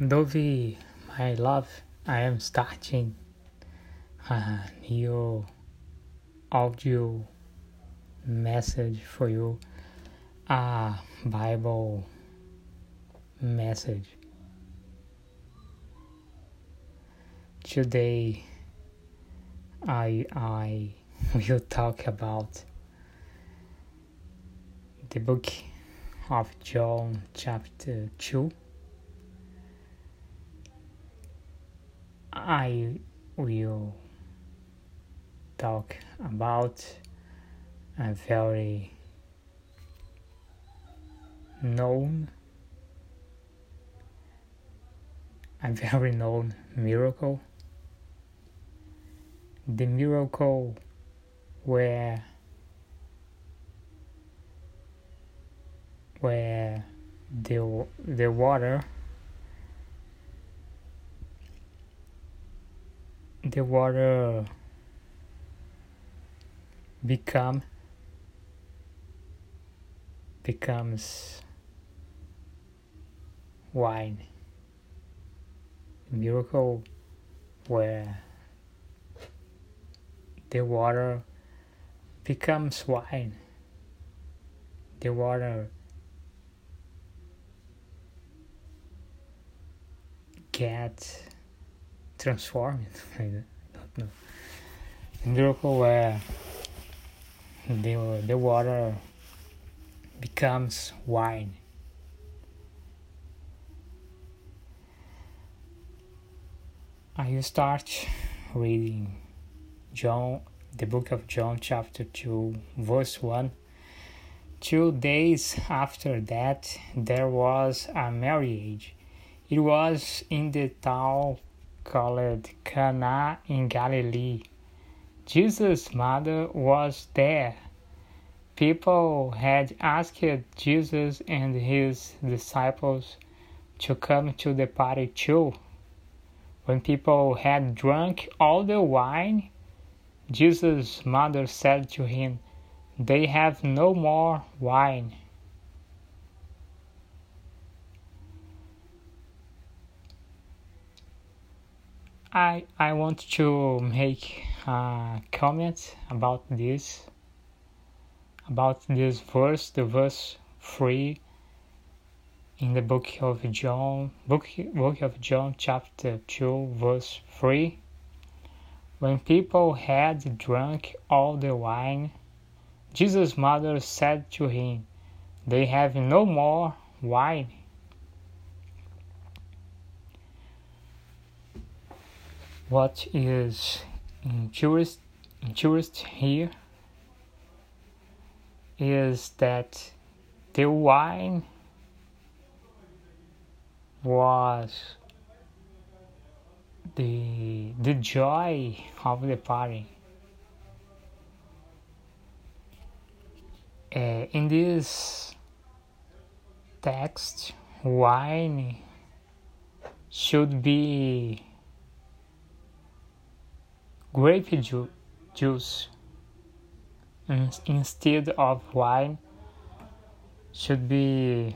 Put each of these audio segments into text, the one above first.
Dove, my love, I am starting a new audio message for you, a Bible message. Today, I I will talk about the book of John, chapter two. I will talk about a very known a very known miracle. The miracle where where the the water the water become becomes wine. Miracle where the water becomes wine the water get transformed I don't know miracle where the, the water becomes wine I start reading John, the book of John, chapter 2, verse 1. Two days after that, there was a marriage. It was in the town called Cana in Galilee. Jesus' mother was there. People had asked Jesus and his disciples to come to the party too. When people had drunk all the wine, Jesus' mother said to him, They have no more wine. I, I want to make uh, a comment about this, about this verse, the verse 3 in the book of John, book, book of John, chapter 2, verse 3. When people had drunk all the wine, Jesus' mother said to him, They have no more wine. What is interest, interest here is that the wine was the the joy of the party. Uh, in this text, wine should be grape ju- juice instead of wine should be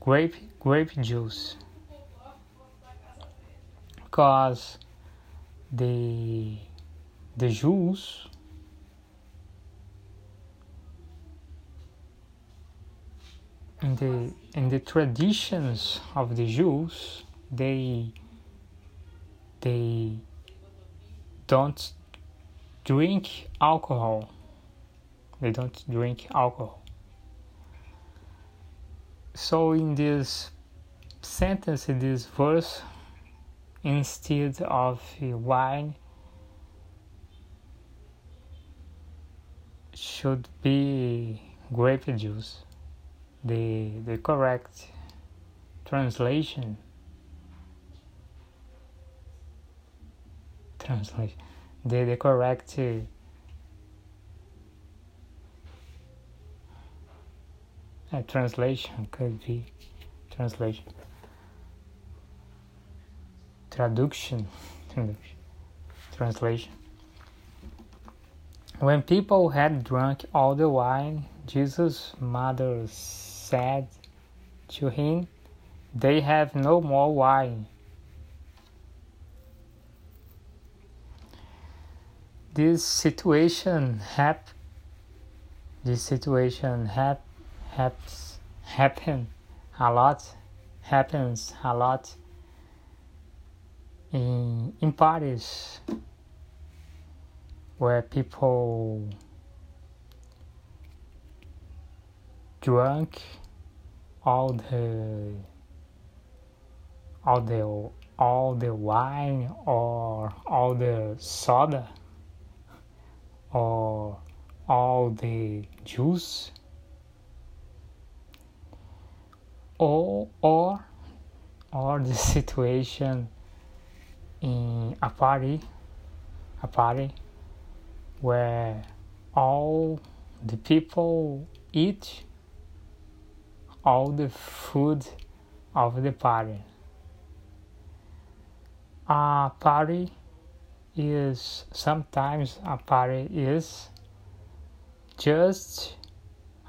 grape grape juice. Because the the juice in the in the traditions of the Jews they they don't drink alcohol. They don't drink alcohol. So in this sentence in this verse instead of wine should be grape juice the the correct translation. Translation. The, the correct uh, translation could be translation. Traduction. Translation. When people had drunk all the wine, Jesus' mother said to him, They have no more wine. This situation hap this situation hap haps happen a lot happens a lot in in parties where people drunk all the all the all the wine or all the soda or all the juice or or or the situation in a party a party where all the people eat all the food of the party. A party is sometimes a party is just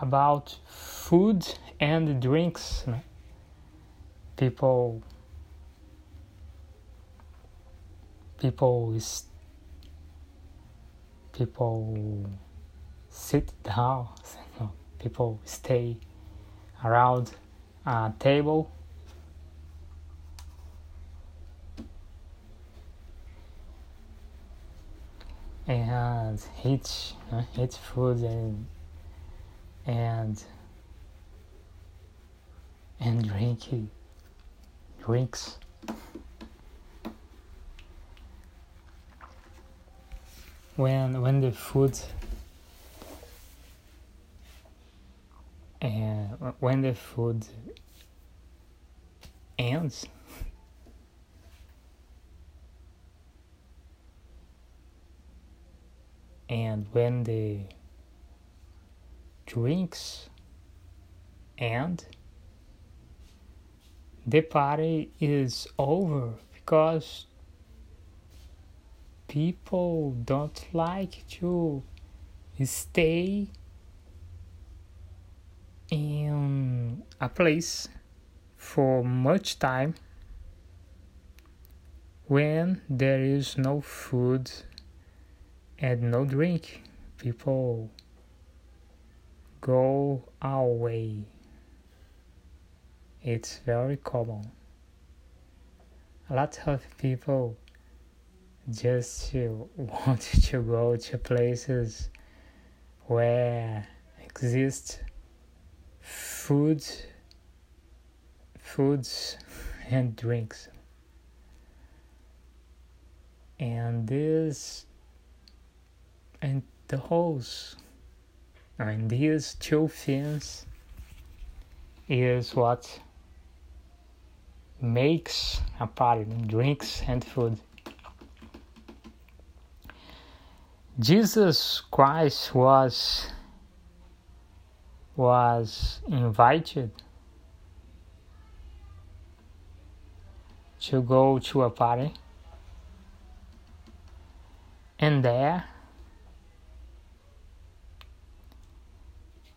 about food and drinks. People people is people sit down, people stay around a table. And eat, uh, eat food and and and drink drinks. when when the food uh, when the food ends and when the drinks end the party is over because people don't like to stay in a place for much time when there is no food and no drink. People go away. It's very common. A lot of people just want to go to places where exist food foods and drinks. And this and the holes. And these two things is what makes a party drinks and food. Jesus Christ was was invited to go to a party and there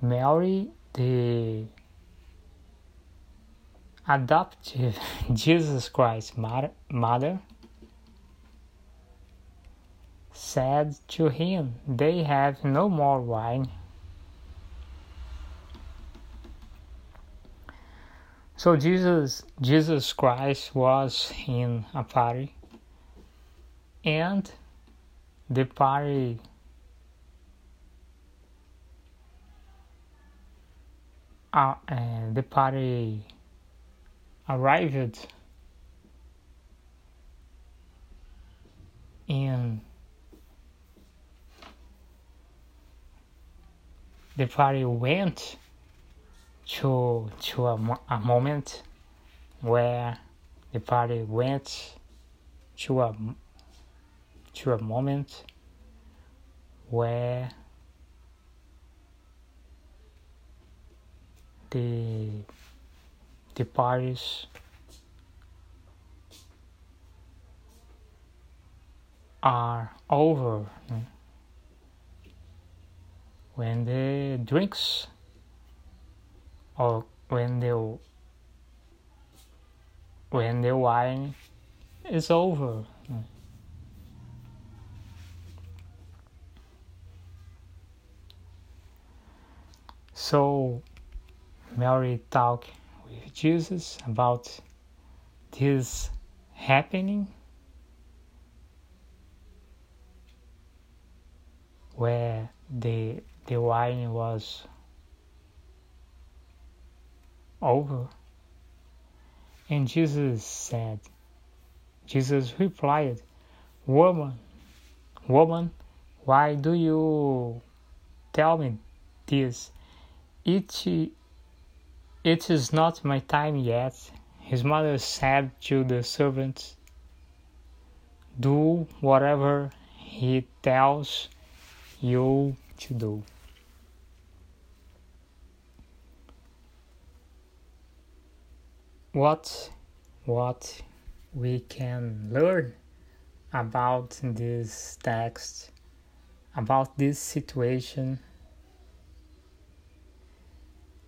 Mary the adoptive Jesus Christ mother said to him, They have no more wine. So Jesus Jesus Christ was in a party and the party uh, uh, the party arrived in the party went to to a, a moment where the party went to a to a moment where the the parties are over mm, when the drinks or when the when the wine is over. So Mary talked with Jesus about this happening. Where the the wine was over and Jesus said Jesus replied woman woman why do you tell me this? It it is not my time yet. His mother said to the servants do whatever he tells you to do. What what we can learn about this text, about this situation,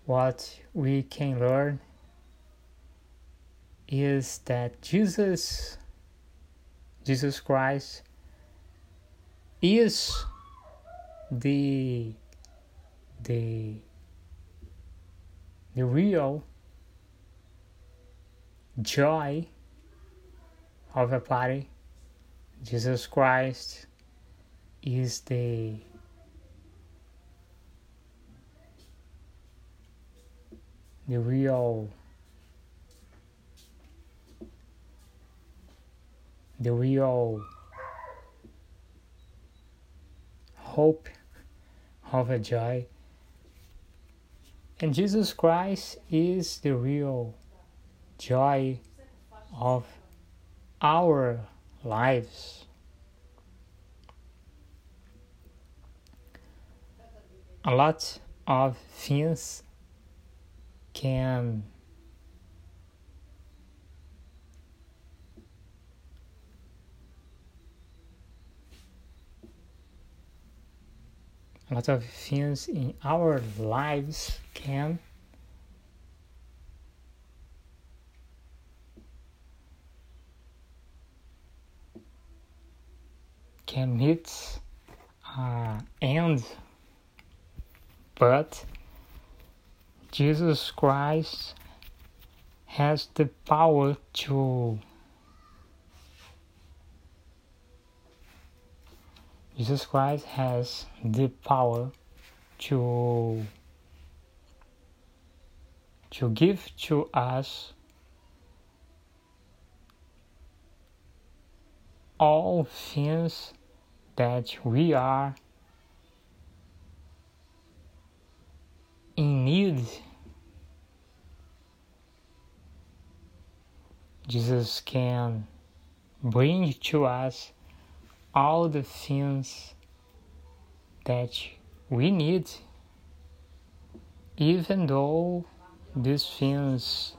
what we can learn is that Jesus Jesus Christ is the the the real joy of a party jesus christ is the the real the real hope of a joy. And Jesus Christ is the real joy of our lives. A lot of things can a lot of things in our lives can can meet uh, but Jesus Christ has the power to Jesus Christ has the power to to give to us all things that we are in need. Jesus can bring to us all the things that we need, even though these things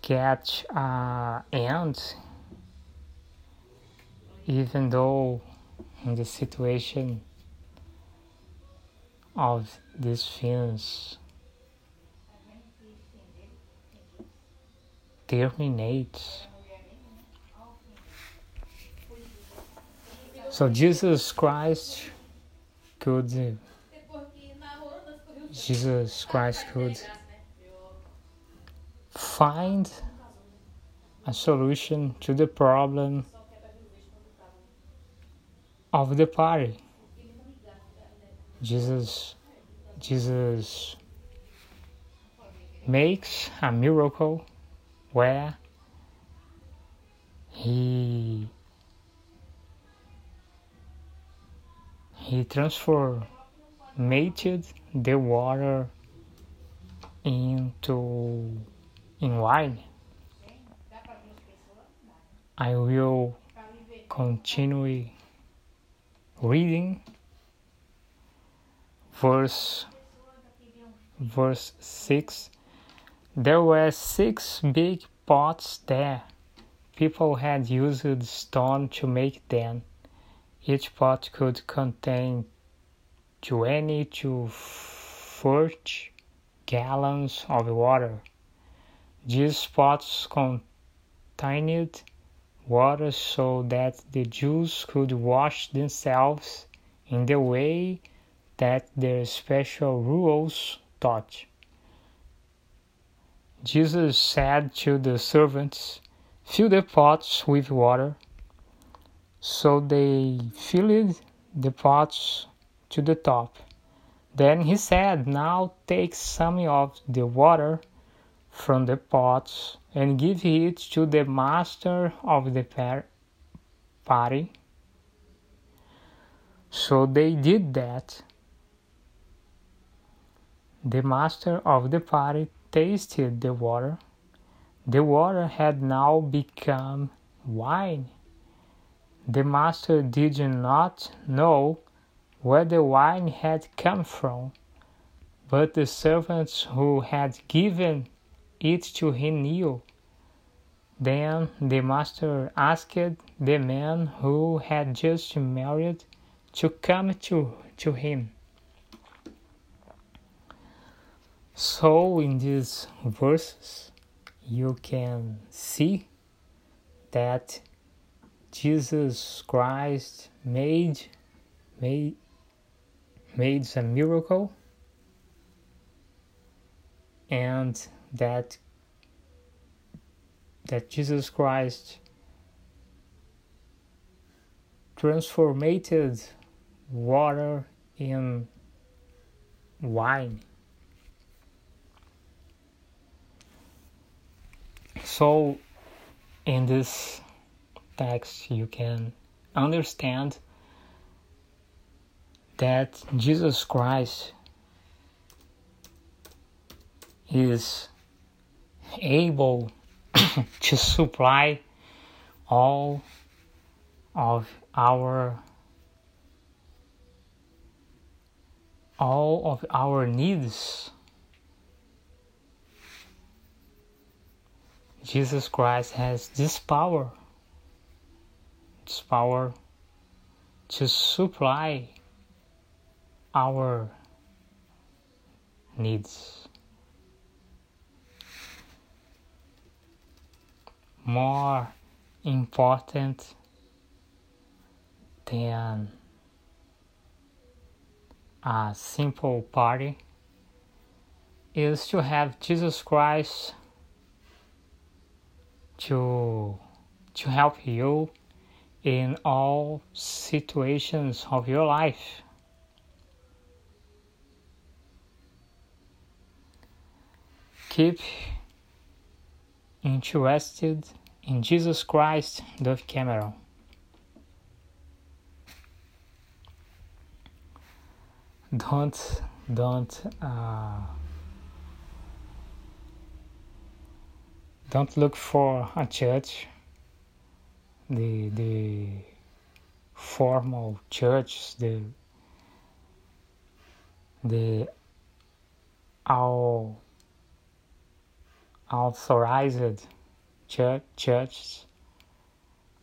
get uh, end, even though in the situation of these things terminates. So Jesus Christ could Jesus Christ could find a solution to the problem of the party. Jesus Jesus makes a miracle where he He transformed the water into in wine. I will continue reading verse verse 6 there were six big pots there. People had used stone to make them. Each pot could contain 20 to 40 gallons of water. These pots contained water so that the Jews could wash themselves in the way that their special rules taught. Jesus said to the servants, Fill the pots with water. So they filled the pots to the top. Then he said, Now take some of the water from the pots and give it to the master of the party. So they did that. The master of the party tasted the water. The water had now become wine. The master did not know where the wine had come from, but the servants who had given it to him knew. Then the master asked the man who had just married to come to, to him. So, in these verses, you can see that Jesus Christ made made made a miracle and that that Jesus Christ transformed water in wine. So, in this text, you can understand that Jesus Christ is able to supply all of our all of our needs Jesus Christ has this power, this power to supply our needs. More important than a simple party is to have Jesus Christ to to help you in all situations of your life. Keep interested in Jesus Christ, Dove Cameron. Don't don't uh, don't look for a church the the formal church the the all authorized church churches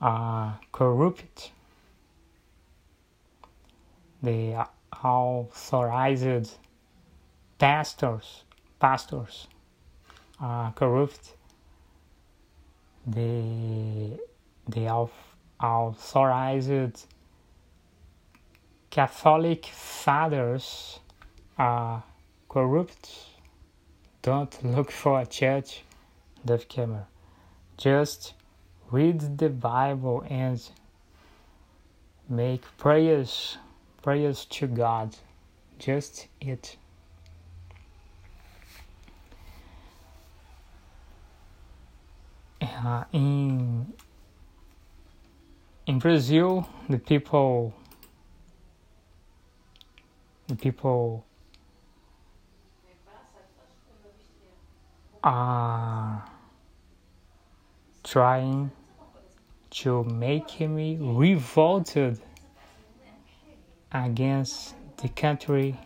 are uh, corrupt the authorized pastors pastors are corrupt the the authorized Catholic fathers are corrupt. Don't look for a church, Dove Cameron. Just read the Bible and make prayers, prayers to God. Just it. uh, in in Brazil, the people the people are trying to make me revolted against the country,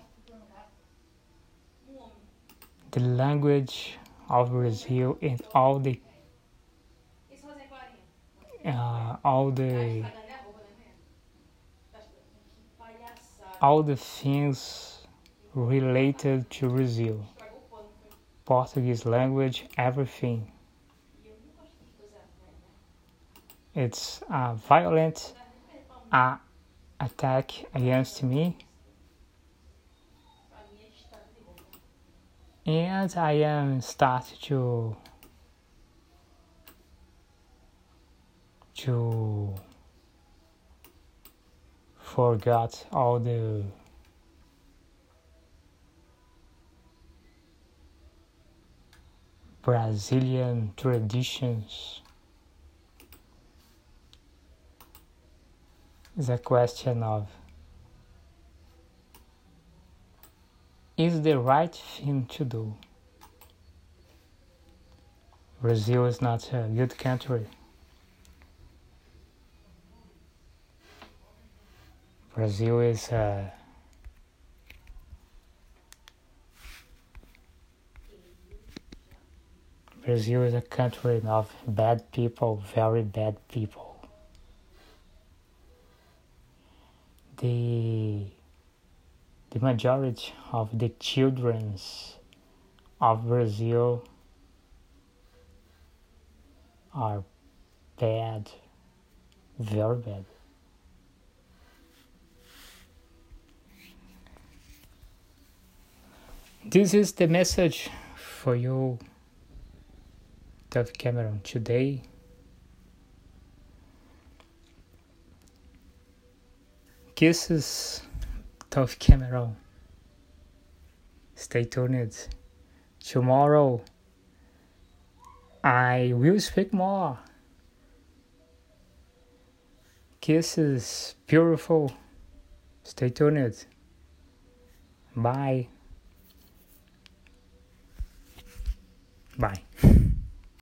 the language of Brazil, and all the uh, all the all the things related to Brazil. Portuguese language, everything. It's a violent uh, attack against me. And I am start to to forgot all the Brazilian traditions. It's a question of is the right thing to do. Brazil is not a good country. Brazil is uh, Brazil is a country of bad people, very bad people. The the majority of the children of Brazil are bad, very bad. This is the message for you, Dove Cameron, today. Kisses, Dove Cameron. Stay tuned. Tomorrow, I will speak more. Kisses, beautiful. Stay tuned. Bye. Bye.